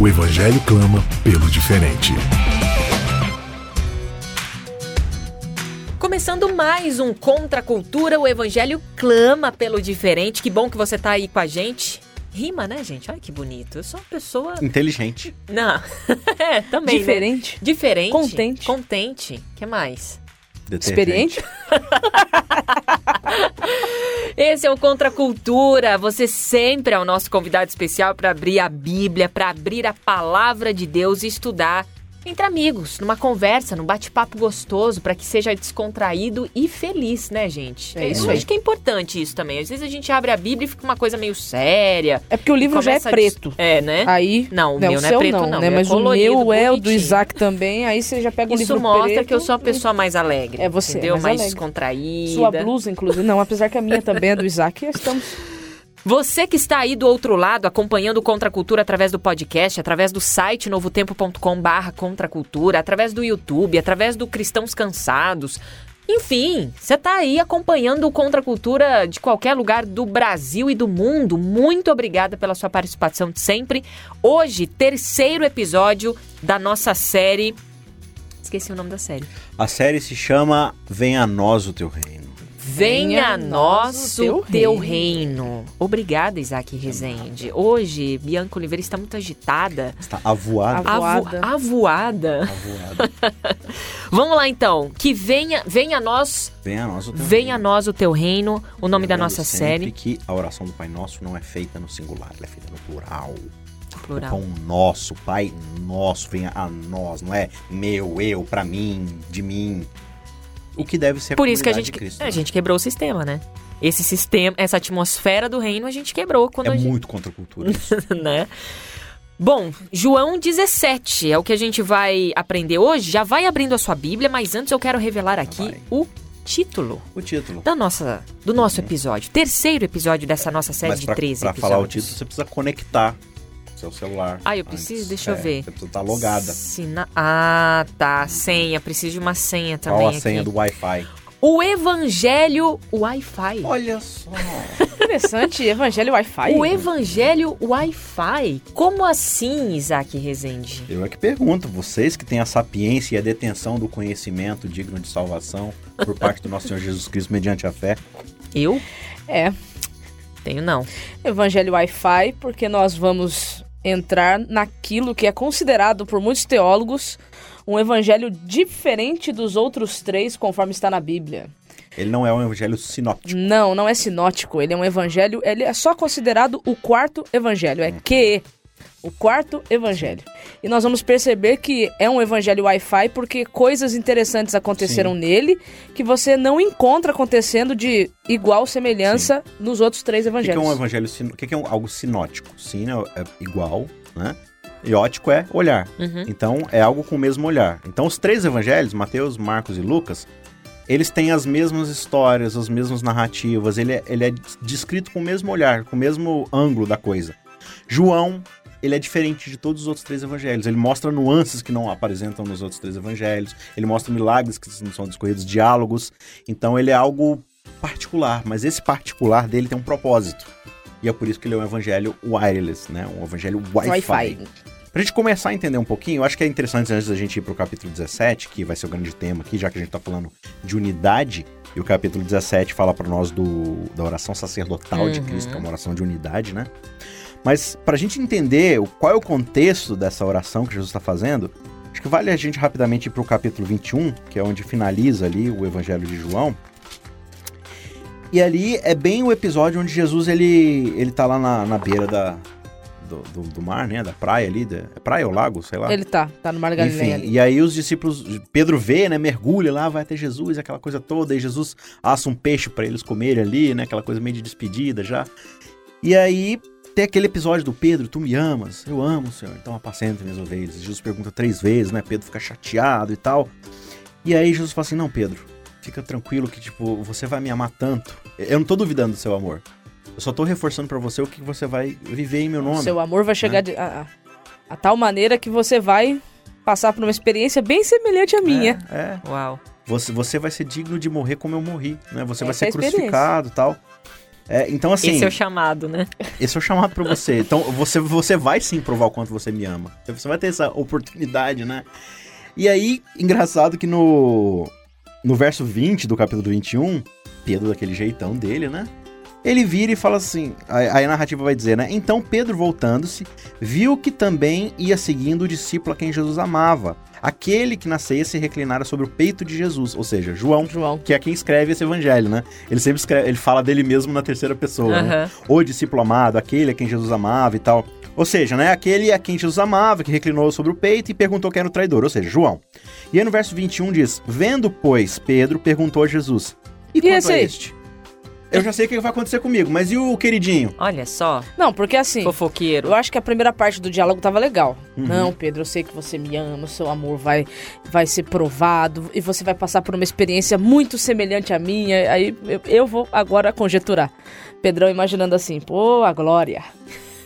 o Evangelho clama pelo diferente. Começando mais um Contra a Cultura, o Evangelho clama pelo diferente. Que bom que você tá aí com a gente. Rima, né, gente? Olha que bonito. Eu sou uma pessoa. Inteligente. Não. é, também. né? Diferente. Diferente. Contente. Contente. que mais? Experiente? Esse é o Contra Cultura. Você sempre é o nosso convidado especial para abrir a Bíblia, para abrir a palavra de Deus e estudar entre amigos, numa conversa, num bate-papo gostoso, para que seja descontraído e feliz, né, gente? É isso Eu aí. acho que é importante isso também. Às vezes a gente abre a Bíblia e fica uma coisa meio séria. É porque o livro já é a preto. É, né? Aí. Não, o né, meu o não é preto, não, não. né? é Mas o colorido, meu é o do. Isaac também. Aí você já pega um Isso livro mostra preto. que eu sou uma pessoa mais alegre. É você, Entendeu? mais Mais, alegre. descontraída. Sua blusa, inclusive. Não, apesar que a minha também é do Isaac. Estamos. Você que está aí do outro lado, acompanhando o Contra a Cultura através do podcast, através do site novotempo.com barra Contra a Cultura, através do YouTube, através do Cristãos Cansados. Enfim, você está aí acompanhando o Contra a Cultura de qualquer lugar do Brasil e do mundo. Muito obrigada pela sua participação de sempre. Hoje, terceiro episódio da nossa série... Esqueci o nome da série. A série se chama Venha a Nós o Teu Reino. Venha a nós o teu, teu reino. Obrigada, Isaac Rezende. Hoje, Bianca Oliveira está muito agitada. Está avoada. A- Avu- Avoada. avoada. Avoada. Vamos lá então. Que venha, venha a nós, Venha a nós o Teu venha a Reino. nós o teu reino. O nome da Lembrando nossa sempre série. que a oração do Pai Nosso não é feita no singular, ela é feita no plural. O Plural. pão nosso, Pai nosso, venha a nós, não é meu, eu, pra mim, de mim. O que deve ser a Por isso que a gente, Cristo, a né? gente quebrou o sistema, né? Esse sistema, essa atmosfera do reino a gente quebrou quando É a gente, muito contra a cultura né? Bom, João 17 é o que a gente vai aprender hoje. Já vai abrindo a sua Bíblia, mas antes eu quero revelar aqui vai. o título O título. da nossa, do nosso episódio. Terceiro episódio dessa nossa série Mas de pra, 13 pra episódios. falar o título, você precisa conectar seu celular. Ah, eu antes. preciso? Deixa eu É, ver. Você precisa estar logada. Sina... Ah, tá. Senha. Preciso de uma senha também Qual a aqui. senha do Wi-Fi? O Evangelho Wi-Fi. Olha só. Interessante. Evangelho Wi-Fi. O Evangelho Wi-Fi. Como assim, Isaac Rezende? Eu é que pergunto, vocês que têm a sapiência e a detenção do conhecimento digno de salvação por parte do nosso Senhor Jesus Cristo mediante a fé. Eu? É. Tenho não. Evangelho Wi-Fi, porque nós vamos entrar naquilo que é considerado por muitos teólogos um evangelho diferente dos outros três, conforme está na Bíblia. Ele não é um evangelho sinóptico. Não, não é sinótico. Ele é um evangelho. Ele é só considerado o quarto evangelho. É que o quarto evangelho. E nós vamos perceber que é um evangelho Wi-Fi porque coisas interessantes aconteceram nele que você não encontra acontecendo de igual semelhança nos outros três O que, é evangelhos. um evangelho. O que, que é um- algo sinótico? Sino é igual, né? E ótico é olhar. Uhum. Então é algo com o mesmo olhar. Então os três evangelhos, Mateus, Marcos e Lucas, eles têm as mesmas histórias, as mesmas narrativas. Ele é, ele é descrito com o mesmo olhar, com o mesmo ângulo da coisa. João, ele é diferente de todos os outros três evangelhos. Ele mostra nuances que não apresentam nos outros três evangelhos. Ele mostra milagres que não são discorridos, diálogos. Então ele é algo particular, mas esse particular dele tem um propósito. E é por isso que ele é um evangelho wireless, né? Um evangelho Wi-Fi. Wi-Fi. Pra gente começar a entender um pouquinho, eu acho que é interessante antes da gente ir pro capítulo 17, que vai ser o grande tema aqui, já que a gente tá falando de unidade, e o capítulo 17 fala pra nós do, da oração sacerdotal de Uhum. Cristo, que é uma oração de unidade, né? Mas pra gente entender o- qual é o contexto dessa oração que Jesus está fazendo, acho que vale a gente rapidamente ir pro capítulo 21, que é onde finaliza ali o evangelho de João. E ali é bem o episódio onde Jesus ele, ele tá lá na, na beira da, do, do, do mar, né? Da praia ali. Da, é praia ou lago, sei lá. Ele tá, tá no Mar da Enfim, Galileia ali. e aí os discípulos, Pedro vê, né, mergulha lá, vai até Jesus, aquela coisa toda, e Jesus assa um peixe pra eles comerem ali, né, aquela coisa meio de despedida já. E aí tem aquele episódio do Pedro, tu me amas? Eu amo, Senhor. Então apacenta minhas ovelhas. Jesus pergunta três vezes, né? Pedro fica chateado e tal. E aí Jesus fala assim: Não, Pedro, fica tranquilo que, tipo, você vai me amar tanto. Eu não tô duvidando do seu amor. Eu só tô reforçando para você o que você vai viver em meu nome. Seu amor vai chegar de, a, a, a, tal maneira que você vai passar por uma experiência bem semelhante à minha. É. é. Uau. Você, você vai ser digno de morrer como eu morri, né? Você Essa vai ser é crucificado e tal. É, então, assim. Esse é o chamado, né? Esse é o chamado para você. Então, você, você vai sim provar o quanto você me ama. Você vai ter essa oportunidade, né? E aí, engraçado que no, no verso 20 do capítulo 21, Pedro, daquele jeitão dele, né? Ele vira e fala assim: aí a narrativa vai dizer, né? Então Pedro, voltando-se, viu que também ia seguindo o discípulo a quem Jesus amava aquele que na ceia se reclinara sobre o peito de Jesus, ou seja, João, João. que é quem escreve esse evangelho, né? Ele sempre escreve, ele fala dele mesmo na terceira pessoa, uhum. né? O discípulo amado, aquele a quem Jesus amava e tal. Ou seja, né, aquele a quem Jesus amava, que reclinou sobre o peito e perguntou quem era o traidor, ou seja, João. E aí no verso 21 diz: Vendo, pois, Pedro perguntou a Jesus: E, e quanto esse a este? Eu já sei o que vai acontecer comigo, mas e o queridinho? Olha só. Não, porque assim. Fofoqueiro. Eu acho que a primeira parte do diálogo tava legal. Uhum. Não, Pedro, eu sei que você me ama, o seu amor vai, vai ser provado e você vai passar por uma experiência muito semelhante à minha. Aí eu, eu vou agora conjeturar. Pedrão imaginando assim, pô, a glória.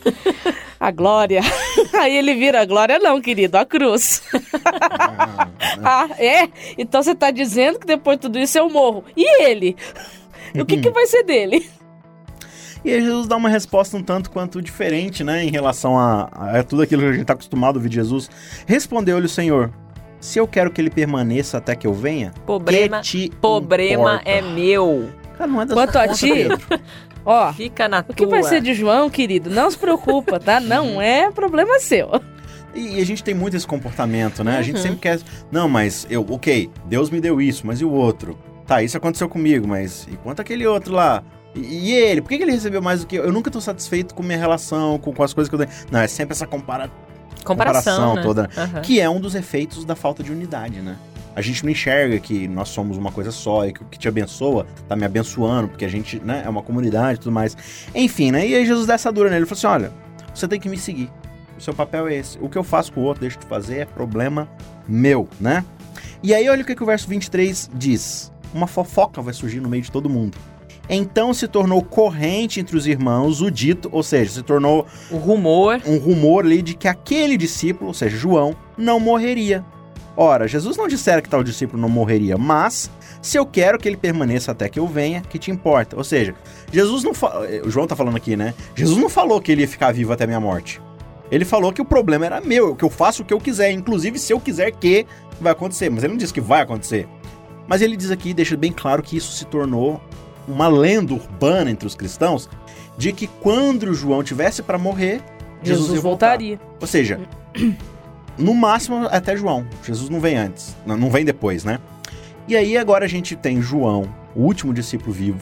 a glória. Aí ele vira a glória, não, querido, a cruz. ah, é? Então você tá dizendo que depois de tudo isso eu morro. E ele? O que, que vai ser dele? E aí Jesus dá uma resposta um tanto quanto diferente, né, em relação a, a tudo aquilo que a gente está acostumado a ouvir de Jesus. Respondeu-lhe o Senhor, se eu quero que ele permaneça até que eu venha, problema, que te problema é meu. Cara, não é da Quanto a ti, ó, fica na o que vai ser de João, querido? Não se preocupa, tá? Não é problema seu. E a gente tem muito esse comportamento, né? Uhum. A gente uhum. sempre quer, não, mas eu, ok, Deus me deu isso, mas e o outro? Tá, isso aconteceu comigo, mas e quanto aquele outro lá? E, e ele? Por que, que, ele recebeu mais do que eu? Eu nunca tô satisfeito com minha relação, com, com as coisas que eu tenho. Não, é sempre essa compara... comparação, comparação né? toda. Uhum. Que é um dos efeitos da falta de unidade, né? A gente não enxerga que nós somos uma coisa só e que o que te abençoa tá me abençoando, porque a gente, né, é uma comunidade e tudo mais. Enfim, né? E aí Jesus dá essa dura nele. Ele falou assim: olha, você tem que me seguir. O seu papel é esse. O que eu faço com o outro, deixa de fazer, é problema meu, né? E aí, olha o que, que o verso 23 diz uma fofoca vai surgir no meio de todo mundo. Então se tornou corrente entre os irmãos o dito, ou seja, se tornou o rumor, um rumor ali de que aquele discípulo, ou seja, João, não morreria. Ora, Jesus não dissera que tal discípulo não morreria, mas se eu quero que ele permaneça até que eu venha, que te importa? Ou seja, Jesus não fa... o João tá falando aqui, né? Jesus não falou que ele ia ficar vivo até minha morte. Ele falou que o problema era meu, que eu faço o que eu quiser, inclusive se eu quiser que vai acontecer, mas ele não disse que vai acontecer. Mas ele diz aqui, deixa bem claro que isso se tornou uma lenda urbana entre os cristãos de que quando João tivesse para morrer, Jesus, Jesus voltaria. Ou seja, no máximo até João. Jesus não vem antes, não vem depois, né? E aí agora a gente tem João, o último discípulo vivo,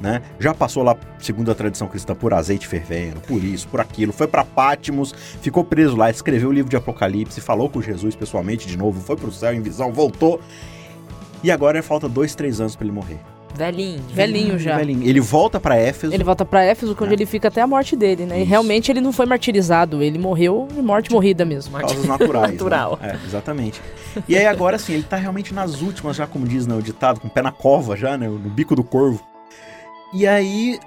né? Já passou lá, segundo a tradição cristã, por azeite fervendo, por isso, por aquilo, foi para Pátimos, ficou preso lá, escreveu o livro de Apocalipse, falou com Jesus pessoalmente de novo, foi pro céu em visão, voltou. E agora falta dois, três anos para ele morrer. Velhinho. Velhinho já. Velhinho. Ele volta para Éfeso. Ele volta para Éfeso, onde é. ele fica até a morte dele, né? Isso. E realmente ele não foi martirizado, ele morreu de morte morrida mesmo. Causas naturais. Né? Natural. Né? É, exatamente. E aí agora sim, ele tá realmente nas últimas, já como diz né, o ditado, com o pé na cova já, né? No bico do corvo. E aí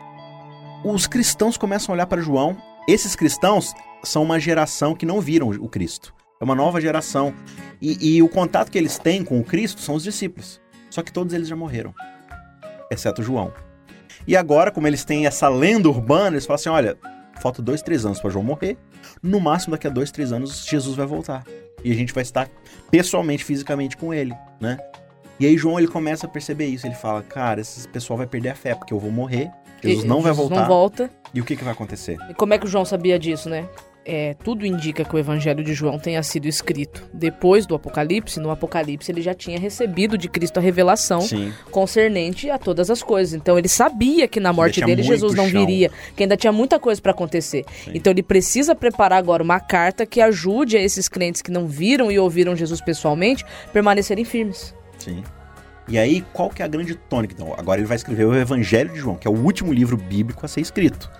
os cristãos começam a olhar para João. Esses cristãos são uma geração que não viram o Cristo. É uma nova geração. E, e, o contato que eles têm com o Cristo são os discípulos. Só que todos eles já morreram, exceto João. E agora, como eles têm essa lenda urbana, eles falam assim: olha, falta dois, três anos para João morrer. No máximo, daqui a dois, três anos, Jesus vai voltar. E a gente vai estar pessoalmente, fisicamente com ele, né? E aí João ele começa a perceber isso. Ele fala: cara, esse pessoal vai perder a fé, porque eu vou morrer. Jesus e, não vai voltar. Não volta. E o que, que vai acontecer? E como é que o João sabia disso, né? É, tudo indica que o Evangelho de João tenha sido escrito depois do Apocalipse. No Apocalipse ele já tinha recebido de Cristo a revelação Sim. concernente a todas as coisas. Então ele sabia que na morte dele Jesus não chão. viria, que ainda tinha muita coisa para acontecer. Sim. Então ele precisa preparar agora uma carta que ajude a esses crentes que não viram e ouviram Jesus pessoalmente permanecerem firmes. Sim. E aí, qual que é a grande tônica? Então, agora ele vai escrever o Evangelho de João, que é o último livro bíblico a ser escrito.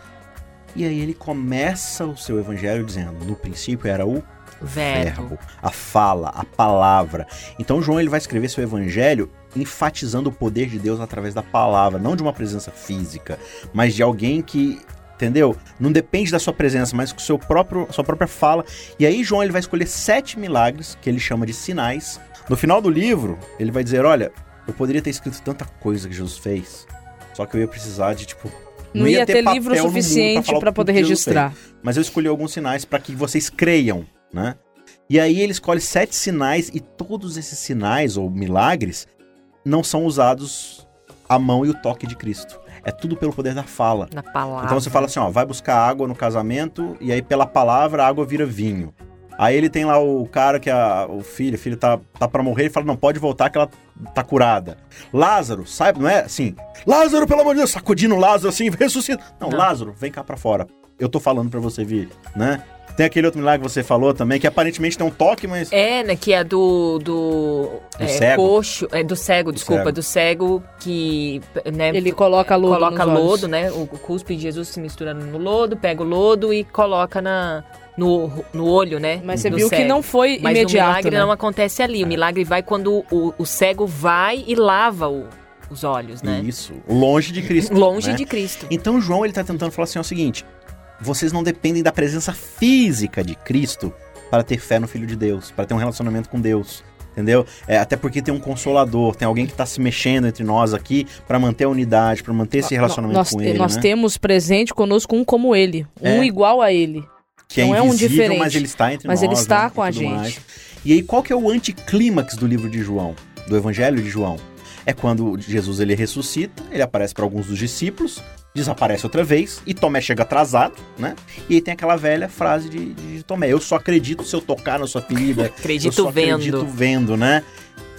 E aí ele começa o seu evangelho dizendo: no princípio era o Verbo. verbo, a fala, a palavra. Então João ele vai escrever seu evangelho enfatizando o poder de Deus através da palavra, não de uma presença física, mas de alguém que, entendeu? Não depende da sua presença, mas com seu próprio sua própria fala. E aí João ele vai escolher sete milagres que ele chama de sinais. No final do livro, ele vai dizer, olha, eu poderia ter escrito tanta coisa que Jesus fez, só que eu ia precisar de tipo Não, ia, ter, papel livro suficiente tudo poder registrar. Mas eu escolhi alguns sinais para que vocês creiam, né? E aí ele escolhe sete sinais e todos esses sinais ou milagres não são usados a mão e o toque de Cristo. É tudo pelo poder da fala. Na palavra. Então você fala assim, ó, vai buscar água no casamento e aí pela palavra a água vira vinho. Aí ele tem lá o cara que a, o filho, o filho tá, tá para morrer, ele fala, não, pode voltar que ela tá curada. Lázaro, sabe, não é assim, Lázaro, pelo amor de Deus, sacudindo Lázaro assim, ressuscita. Não, Não. Lázaro, vem cá pra fora. Eu tô falando pra você vir, né? Tem aquele outro milagre que você falou também, que aparentemente tem um toque, mas... É, né, que é do. Do, é, cego. coxo. É do cego, desculpa. cego. Do cego que. Né, Ele coloca lodo coloca nos olhos. lodo, né? O, o cuspe de Jesus se mistura no lodo, pega o lodo e coloca na, no, no olho, né? Mas você viu que cego. não foi Mas o imediato, milagre né? não acontece ali. O milagre vai quando o, o cego vai e lava o- os olhos, né? Isso, longe de Cristo. Longe né? de Cristo. Então João ele tá tentando falar assim, ó, o seguinte, vocês não dependem da presença física de Cristo para ter fé no Filho de Deus, para ter um relacionamento com Deus. Entendeu? É, até porque tem um consolador, tem alguém que tá se mexendo entre nós aqui para manter a unidade, para manter esse relacionamento nós, com ele, nós né? temos presente conosco um como ele, um É. igual a ele. Que é não é um invisível, diferente, mas ele está entre mas nós. ele está né, com a gente. mais. E aí qual que é o anticlímax do livro de João, do Evangelho de João? É quando Jesus ele ressuscita, ele aparece para alguns dos discípulos, desaparece outra vez e Tomé chega atrasado, né? E aí tem aquela velha frase de, de Tomé: Eu só acredito se eu tocar na sua ferida. eu Acredito só vendo. acredito vendo, né?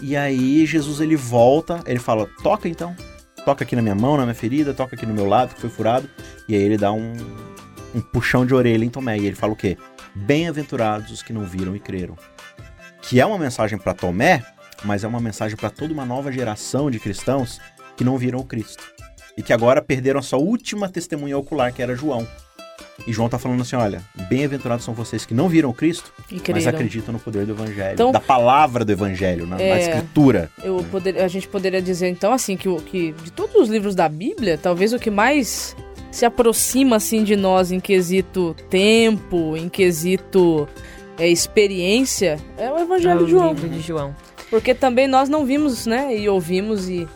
E aí Jesus ele volta, ele fala: Toca então. Toca aqui na minha mão, na minha ferida, toca aqui no meu lado que foi furado. E aí ele dá um, um puxão de orelha em Tomé. E ele fala o quê? Bem-aventurados os que não viram e creram. Que é uma mensagem para Tomé, mas é uma mensagem para toda uma nova geração de cristãos que não viram o Cristo. E que agora perderam a sua última testemunha ocular, que era João. E João tá falando assim: olha, bem-aventurados são vocês que não viram o Cristo, mas acreditam no poder do Evangelho, Então- da palavra do Evangelho, na, na É. Escritura. Eu poder- a gente poderia dizer então assim que, que de todos os livros da Bíblia, talvez o que mais se aproxima assim de nós em quesito tempo, em quesito é, experiência, é o Evangelho É o de João. livro de João. Porque também nós não vimos, né, e ouvimos e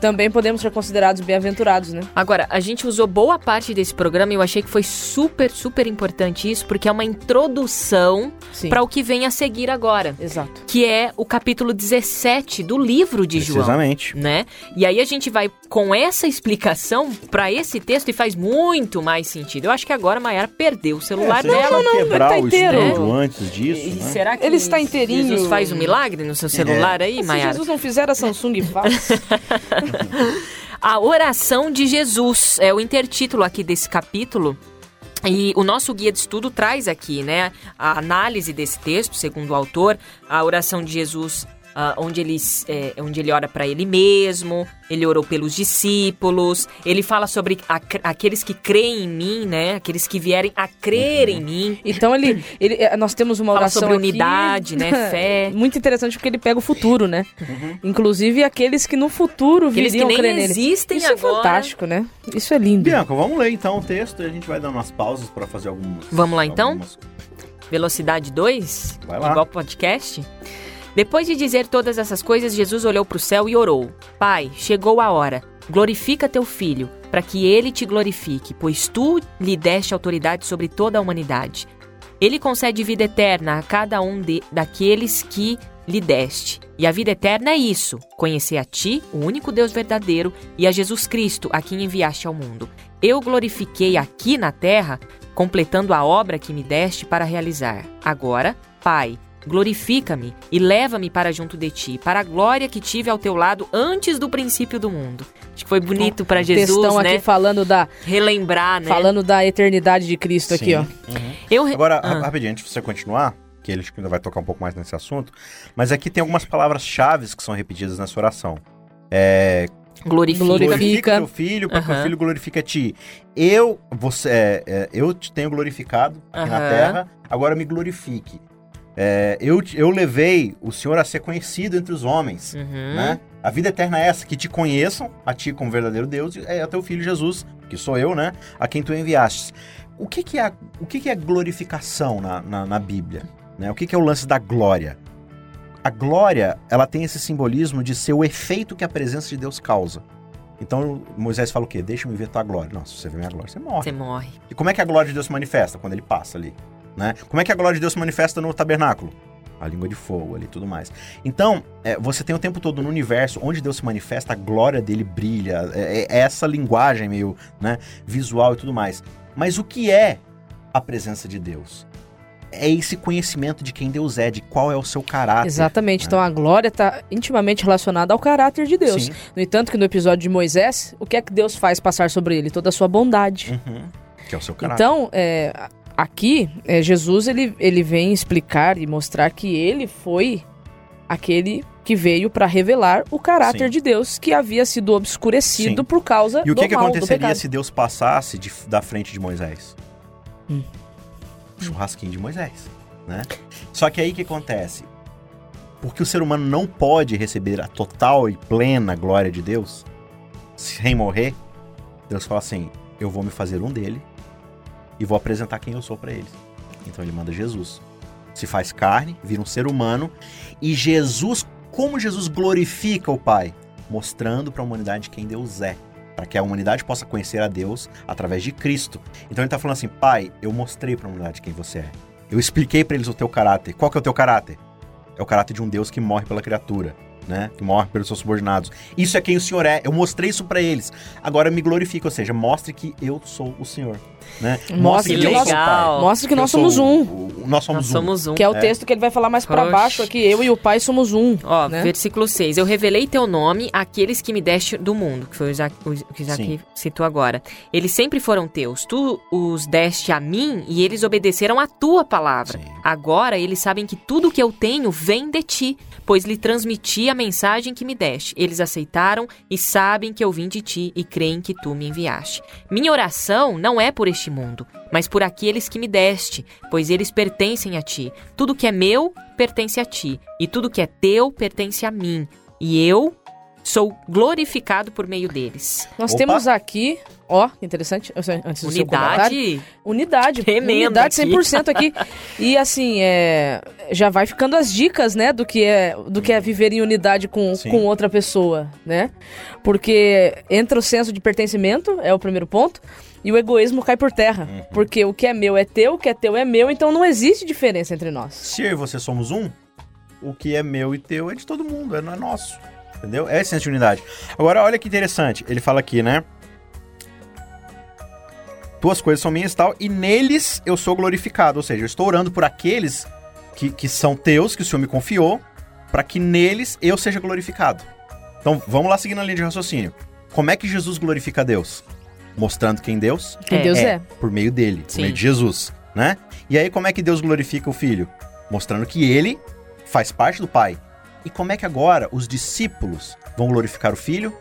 também podemos ser considerados bem-aventurados, né? Agora, a gente usou boa parte desse programa e eu achei que foi super, super importante isso, porque é uma introdução para o que vem a seguir agora, Exato. que é o capítulo 17 do livro de João. Né? E aí a gente vai com essa explicação para esse texto e faz muito mais sentido. Eu acho que agora a Mayara perdeu o celular É, se dela. vai quebrar tá o inteiro. estúdio antes disso, E né? será que Ele está inteirinho. Jesus faz um milagre no seu celular aí, Se Mayara? Jesus não fizer, a Samsung faz. A oração de Jesus é o intertítulo aqui desse capítulo. E o nosso guia de estudo traz aqui, né, a análise desse texto, segundo o autor, a oração de Jesus, ah, onde, ele, é, onde ele ora para ele mesmo, ele orou pelos discípulos, ele fala sobre a- aqueles que creem em mim, né, aqueles que vierem a crer em mim. Então ele, ele é, nós temos uma Fala oração sobre aqui- unidade, né, fé. Muito interessante porque ele pega o futuro, né? Inclusive aqueles que no futuro Aqueles que viriam nem crer nele. existem Isso é agora. fantástico, né? Isso é lindo. Bianca, vamos ler então o texto e a gente vai dar umas pausas para fazer algumas. Vamos lá, então? algumas- Velocidade 2? Vai lá. Igual podcast? Depois de dizer todas essas coisas, Jesus olhou para o céu e orou: Pai, chegou a hora. Glorifica teu filho, para que ele te glorifique, pois tu lhe deste autoridade sobre toda a humanidade. Ele concede vida eterna a cada um de, daqueles que lhe deste. E a vida eterna é isso: conhecer a ti, o único Deus verdadeiro, e a Jesus Cristo, a quem enviaste ao mundo. Eu glorifiquei aqui na terra, completando a obra que me deste para realizar. Agora, Pai, glorifica-me e leva-me para junto de ti, para a glória que tive ao teu lado antes do princípio do mundo. Acho que foi bonito para Jesus, Textão né? aqui falando da, Relembrar, né? falando da eternidade de Cristo aqui, Sim. ó. Eu re- Agora, Ah. ra- rapidinho, antes de você continuar, que ele acho que ainda vai tocar um pouco mais nesse assunto, mas aqui tem algumas palavras-chave que são repetidas nessa oração. É, Glorifica. Glorifica. glorifica teu filho, para que o filho glorifique a ti. Eu, você, é, é, eu te tenho glorificado aqui na Aham. terra, agora me glorifique. É, eu, eu levei o Senhor a ser conhecido entre os homens. Uhum. Né? A vida eterna é essa, que te conheçam, a ti como verdadeiro Deus, e é a teu filho Jesus, que sou eu, né? A quem tu enviastes. O que, que, é, o que, que é glorificação na, na, na Bíblia? Né? O que, que é o lance da glória? A glória, ela tem esse simbolismo de ser o efeito que a presença de Deus causa. Então, Moisés fala o quê? Deixa-me ver tua glória. Não, se você ver minha glória, você morre. Você morre. E como é que a glória de Deus se manifesta? Quando ele passa ali, né? Como é que a glória de Deus se manifesta no tabernáculo? A língua de fogo ali e tudo mais. Então, é, você tem o tempo todo no universo, onde Deus se manifesta, a glória dele brilha. É, é essa linguagem meio né, visual e tudo mais. Mas o que é a presença de Deus? É esse conhecimento de quem Deus é, de qual é o seu caráter. Exatamente. né? Então a glória está intimamente relacionada ao caráter de Deus. Sim. No entanto, que no episódio de Moisés, o que é que Deus faz passar sobre ele? Toda a sua bondade. Uhum. Que é o seu caráter. Então, é, aqui, é, Jesus ele, ele vem explicar e mostrar que ele foi aquele que veio para revelar o caráter Sim. de Deus que havia sido obscurecido Sim. por causa E o do que, que mal, do aconteceria se Deus passasse de- da frente de Moisés? Hum. O churrasquinho de Moisés, né? Só que aí o que acontece? Porque o ser humano não pode receber a total e plena glória de Deus sem morrer, Deus fala assim: eu vou me fazer um dele e vou apresentar quem eu sou para eles. Então ele manda Jesus. Se faz carne, vira um ser humano e Jesus, como Jesus glorifica o Pai? Mostrando para a humanidade quem Deus é para que a humanidade possa conhecer a Deus através de Cristo. Então ele tá falando assim: "Pai, eu mostrei para a humanidade quem você é. Eu expliquei para eles o teu caráter. Qual que é o teu caráter? É o caráter de um Deus que morre pela criatura, né? Que morre pelos seus subordinados. Isso é quem o Senhor é. Eu mostrei isso para eles. Agora me glorifique, ou seja, mostre que eu sou o Senhor, né? Mostre que eu nós- sou o Pai. Mostra que Eu nós sou somos um. o- nós somos Nós um. somos um. Que é o É. texto que ele vai falar mais pra Oxe. baixo aqui. Eu e o pai somos um. Ó, né? versículo 6. Eu revelei teu nome àqueles que me deste do mundo, que foi o o que citou agora. Eles sempre foram teus. Tu os deste a mim e eles obedeceram a tua palavra. Sim. Agora eles sabem que tudo que eu tenho vem de ti, pois lhe transmiti a mensagem que me deste. Eles aceitaram e sabem que eu vim de ti e creem que tu me enviaste. Minha oração não é por este mundo, mas por aqueles que me deste, pois eles pertencem a ti. Tudo que é meu pertence a ti, e tudo que é teu pertence a mim. E eu sou glorificado por meio deles. Nós Opa. temos aqui, ó, que interessante, eu sei- antes do seu comentário. Unidade. Unidade, Tremenda unidade aqui. 100% aqui. e assim, é, já vai ficando as dicas, né, do que é, do que é viver em unidade com, Sim. com outra pessoa, né? Porque entra o senso de pertencimento, é o primeiro ponto, e o egoísmo cai por terra. Uhum. Porque o que é meu é teu, o que é teu é meu, então não existe diferença entre nós. Se eu e você somos um, o que é meu e teu é de todo mundo, é, não é nosso. Entendeu? É a essência de unidade. Agora, olha que interessante. Ele fala aqui, né? Tuas coisas são minhas e tal, e neles eu sou glorificado. Ou seja, eu estou orando por aqueles que, que são teus, que o Senhor me confiou, para que neles eu seja glorificado. Então, vamos lá seguindo a linha de raciocínio. Como é que Jesus glorifica a Deus? Mostrando quem Deus Quem É, Deus é. por meio dele, por Sim. meio de Jesus, né? E aí como é que Deus glorifica o filho? Mostrando que ele faz parte do pai. E como é que agora os discípulos vão glorificar o filho?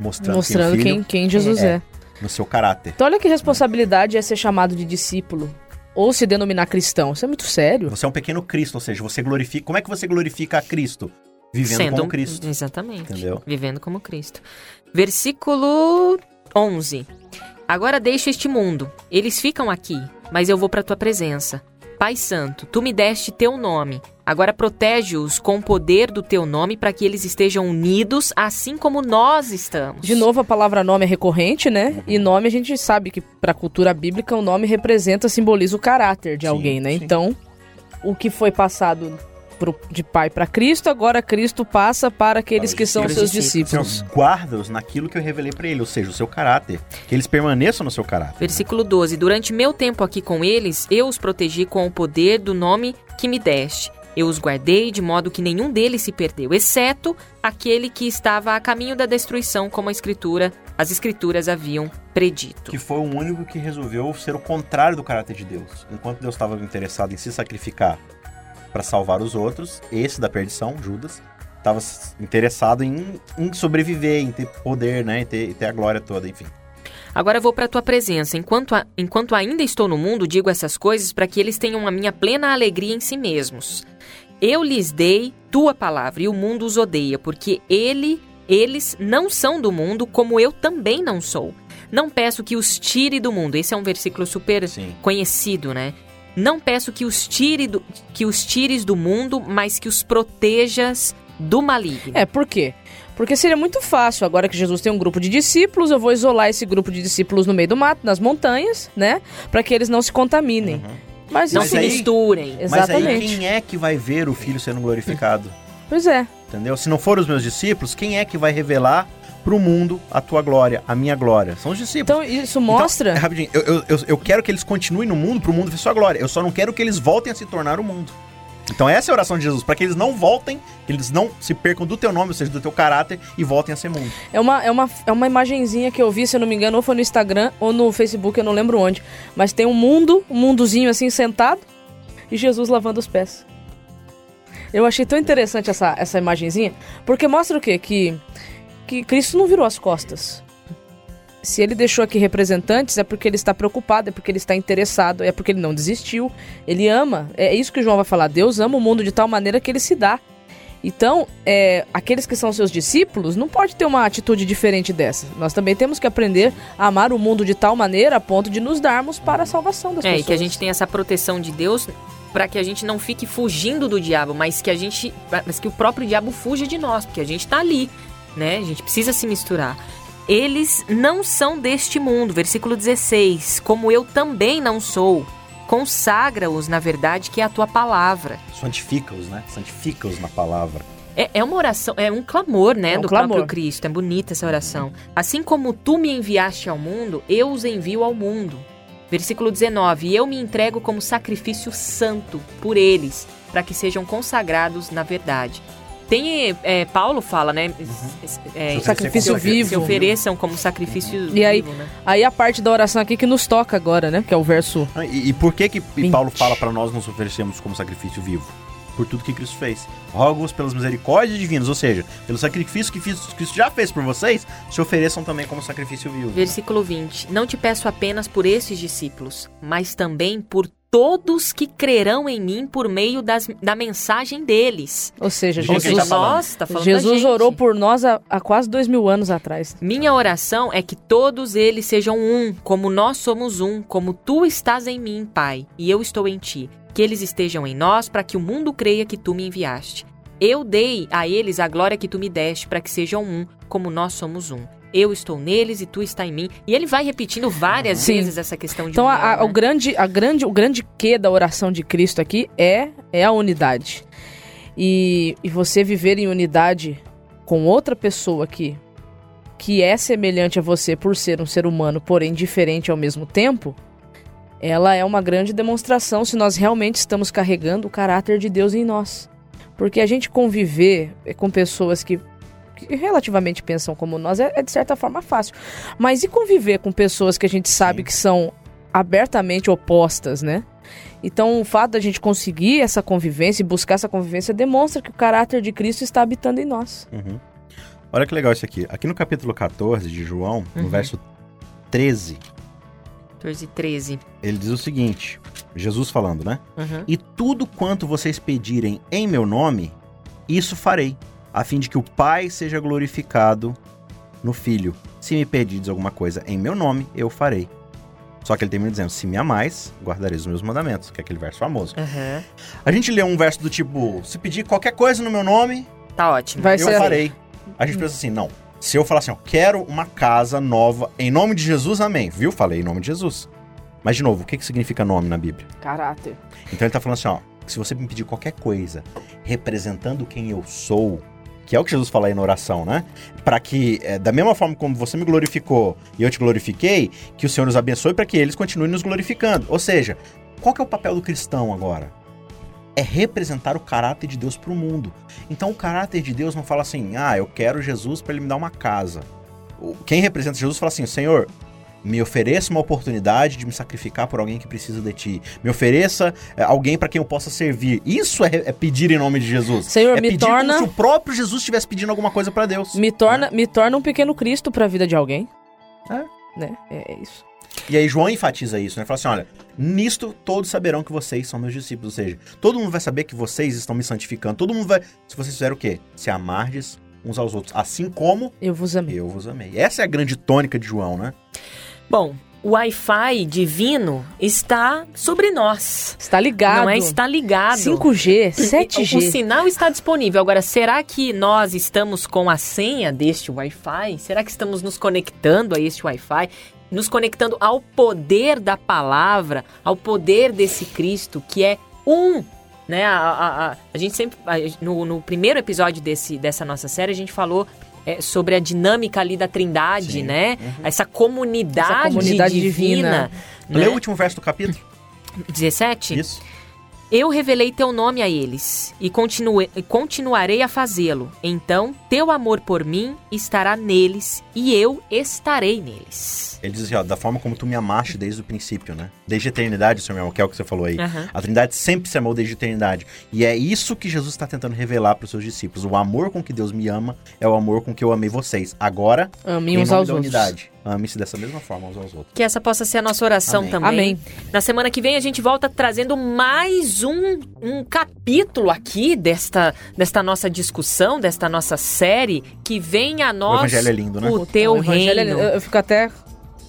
Mostrando, Mostrando quem, quem, quem Jesus é. é. no seu caráter. Então olha que responsabilidade é ser chamado de discípulo. Ou se denominar cristão. Isso é muito sério. Você é um pequeno Cristo, ou seja, você glorifica. Como é que você glorifica a Cristo? Vivendo Sendo como um- Cristo. Exatamente. Entendeu? Vivendo como Cristo. Versículo 11. Agora deixa este mundo. Eles ficam aqui, mas eu vou para tua presença. Pai Santo, tu me deste teu nome. Agora protege-os com o poder do teu nome para que eles estejam unidos, assim como nós estamos. De novo, a palavra nome é recorrente, né? E nome a gente sabe que pra cultura bíblica o nome representa, simboliza o caráter de Sim, alguém, né? sim. Então, o que foi passado pro- de pai pra Cristo, agora Cristo passa para aqueles Para que são seus discípulos. Guarda-os naquilo que eu revelei pra ele, ou seja, o seu caráter. Que eles permaneçam no seu caráter. Versículo 12. Durante meu tempo aqui com eles, eu os protegi com o poder do nome que me deste. Eu os guardei de modo que nenhum deles se perdeu, exceto aquele que estava a caminho da destruição, como a escritura, as escrituras haviam predito. que foi o único que resolveu ser o contrário do caráter de Deus. Enquanto Deus estava interessado em se sacrificar para salvar os outros, esse da perdição, Judas, estava interessado em, em, sobreviver, em ter poder, né? Em ter, em ter a glória toda, enfim. Agora vou para a tua presença. Enquanto, a, enquanto ainda estou no mundo, digo essas coisas para que eles tenham a minha plena alegria em si mesmos. Eu lhes dei tua palavra e o mundo os odeia, porque ele, eles não são do mundo, como eu também não sou. Não peço que os tire do mundo. Esse é um versículo super Sim. conhecido, né? Não peço que os, tire do, que os tires do mundo, mas que os protejas do maligno. É, por quê? Porque seria muito fácil, agora que Jesus tem um grupo de discípulos, eu vou isolar esse grupo de discípulos no meio do mato, nas montanhas, né? Para que eles não se contaminem. Uhum. Mas não se misturem. Exatamente. Mas aí quem é que vai ver o filho sendo glorificado? Pois é. Entendeu? Se não for os meus discípulos, quem é que vai revelar para o mundo a tua glória, a minha glória. São os discípulos. Então, isso mostra. Então, rapidinho, eu, eu, eu quero que eles continuem no mundo para o mundo ver sua glória. Eu só não quero que eles voltem a se tornar o mundo. Então essa é a oração de Jesus, para que eles não voltem, que eles não se percam do teu nome, ou seja, do teu caráter, e voltem a ser mundo. É uma, é uma, é uma imagenzinha que eu vi, se eu não me engano, ou foi no Instagram ou no Facebook, eu não lembro onde. Mas tem um mundo, um mundozinho assim sentado, e Jesus lavando os pés. Eu achei tão interessante essa, essa imagenzinha, porque mostra o quê? Que que Cristo não virou as costas. Se ele deixou aqui representantes, é porque ele está preocupado, é porque ele está interessado, é porque ele não desistiu. Ele ama, é isso que João vai falar. Deus ama o mundo de tal maneira que ele se dá. Então, é, aqueles que são seus discípulos não pode ter uma atitude diferente dessa. Nós também temos que aprender a amar o mundo de tal maneira a ponto de nos darmos para a salvação das é, pessoas. É, que a gente tenha essa proteção de Deus para que a gente não fique fugindo do diabo, mas que a gente, mas que o próprio diabo fuja de nós, porque a gente está ali né? A gente precisa se misturar. Eles não são deste mundo, versículo 16, como eu também não sou. Consagra-os na verdade que é a tua palavra. Santifica-os, né? Santifica-os na palavra. É, é, uma oração, é um clamor, né, é um do clamor. próprio Cristo. É bonita essa oração. Assim como tu me enviaste ao mundo, eu os envio ao mundo. Versículo 19: Eu me entrego como sacrifício santo por eles, para que sejam consagrados na verdade. Tem, é, Paulo fala, né? Uhum. É, sacrifício se, vivo. Se ofereçam como sacrifício e aí, vivo, né? Aí a parte da oração aqui que nos toca agora, né? Que é o verso. Ah, e, e, por que que 20. Paulo fala para nós nos oferecermos como sacrifício vivo? Por tudo que Cristo fez. Rogo-vos pelas misericórdias divinas, ou seja, pelo sacrifício que Cristo já fez por vocês, se ofereçam também como sacrifício vivo. Versículo 20. Não te peço apenas por esses discípulos, mas também por todos que crerão em mim por meio das, da mensagem deles. Ou seja, Jesus, tá nós, tá Jesus orou por nós há, há, quase dois mil anos atrás. Minha oração é que todos eles sejam um, como nós somos um, como tu estás em mim, Pai, e eu estou em ti. Que eles estejam em nós, para que o mundo creia que tu me enviaste. Eu dei a eles a glória que tu me deste, para que sejam um, como nós somos um eu estou neles e tu está em mim. E ele vai repetindo várias Sim. vezes essa questão de Então união, a, né? o grande a grande o grande que da oração de Cristo aqui é é a unidade. E, e você viver em unidade com outra pessoa aqui que é semelhante a você por ser um ser humano, porém diferente ao mesmo tempo, ela é uma grande demonstração se nós realmente estamos carregando o caráter de Deus em nós. Porque a gente conviver com pessoas que que relativamente pensam como nós é, é, de certa forma fácil. Mas e conviver com pessoas que a gente sabe Sim. que são abertamente opostas, né? Então, o fato da gente conseguir essa convivência e buscar essa convivência demonstra que o caráter de Cristo está habitando em nós. Uhum. Olha que legal isso aqui. Aqui no capítulo 14 de João, uhum. no verso 13. 14 e 13. Ele diz o seguinte: Jesus falando, né? Uhum. E tudo quanto vocês pedirem em meu nome, isso farei, a fim de que o Pai seja glorificado no Filho. Se me pedides alguma coisa em meu nome, eu farei. Só que ele termina dizendo: Se me amais, guardareis os meus mandamentos, que é aquele verso famoso. Uhum. A gente lê um verso do tipo: Se pedir qualquer coisa no meu nome, tá ótimo. Vai eu ser farei. A gente pensa assim: não. Se eu falar assim, ó, quero uma casa nova em nome de Jesus, amém. Viu? Falei em nome de Jesus. Mas, de novo, o que, que significa nome na Bíblia? Caráter. Então ele tá falando assim, ó, se você me pedir qualquer coisa representando quem eu sou, que é o que Jesus fala aí na oração, né? Para que, é, da mesma forma como você me glorificou e eu te glorifiquei, que o Senhor nos abençoe para que eles continuem nos glorificando. Ou seja, qual que é o papel do cristão agora? É representar o caráter de Deus para o mundo. Então o caráter de Deus não fala assim, ah, eu quero Jesus para ele me dar uma casa. Quem representa Jesus fala assim, Senhor, me ofereça uma oportunidade de me sacrificar por alguém que precisa de ti. Me ofereça é, alguém para quem eu possa servir. Isso é, é, pedir em nome de Jesus. Senhor, é me pedir torna... como se o próprio Jesus estivesse pedindo alguma coisa para Deus. Me torna, me torna um pequeno Cristo para a vida de alguém. É. Né? É, é isso. E aí João enfatiza isso, né? Fala assim, olha, nisto todos saberão que vocês são meus discípulos. Ou seja, todo mundo vai saber que vocês estão me santificando. Todo mundo vai... Se vocês fizeram o quê? Se amardes uns aos outros. Assim como... Eu vos amei. Eu vos amei. Essa é a grande tônica de João, né? Bom, o Wi-Fi divino está sobre nós. Está ligado. Não é? Está ligado. 5G, 7G. O, sinal está disponível. Agora, será que nós estamos com a senha deste Wi-Fi? Será que estamos nos conectando a este Wi-Fi? Nos conectando ao poder da palavra, ao poder desse Cristo que é um né? A, a, a, a gente sempre. No, no primeiro episódio desse, dessa nossa série, a gente falou é, sobre a dinâmica ali da Trindade, Sim. né? Uhum. Essa comunidade, Essa comunidade divina. divina. né? Lê o último verso do capítulo. 17? Isso. Eu revelei teu nome a eles e continue- continuarei a fazê-lo. Então, teu amor por mim estará neles e eu estarei neles. Ele diz assim, ó, da forma como tu me amaste desde o princípio, né? Desde a eternidade, Senhor meu irmão, que é o que você falou aí. Aham. A Trindade sempre se amou desde a eternidade. E é isso que Jesus está tentando revelar para os seus discípulos. O amor com que Deus me ama é o amor com que eu amei vocês. Agora, Amem em nome aos da outros. unidade, ame-se dessa mesma forma uns aos outros. Que essa possa ser a nossa oração Amém. também. Amém. Na semana que vem a gente volta trazendo mais um, um capítulo aqui desta, desta nossa discussão, desta nossa série, que vem a nós Evangelho é lindo, né? o teu O evangelho, reino. Eu, eu fico até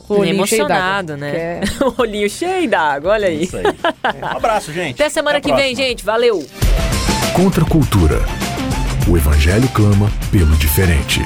o olhinho Emocionado, né? que é- o olhinho cheio d'água, olha aí. Isso aí. Um abraço, gente. Até semana a que vem, próxima. gente. Valeu! Contra a cultura. O Evangelho clama pelo diferente.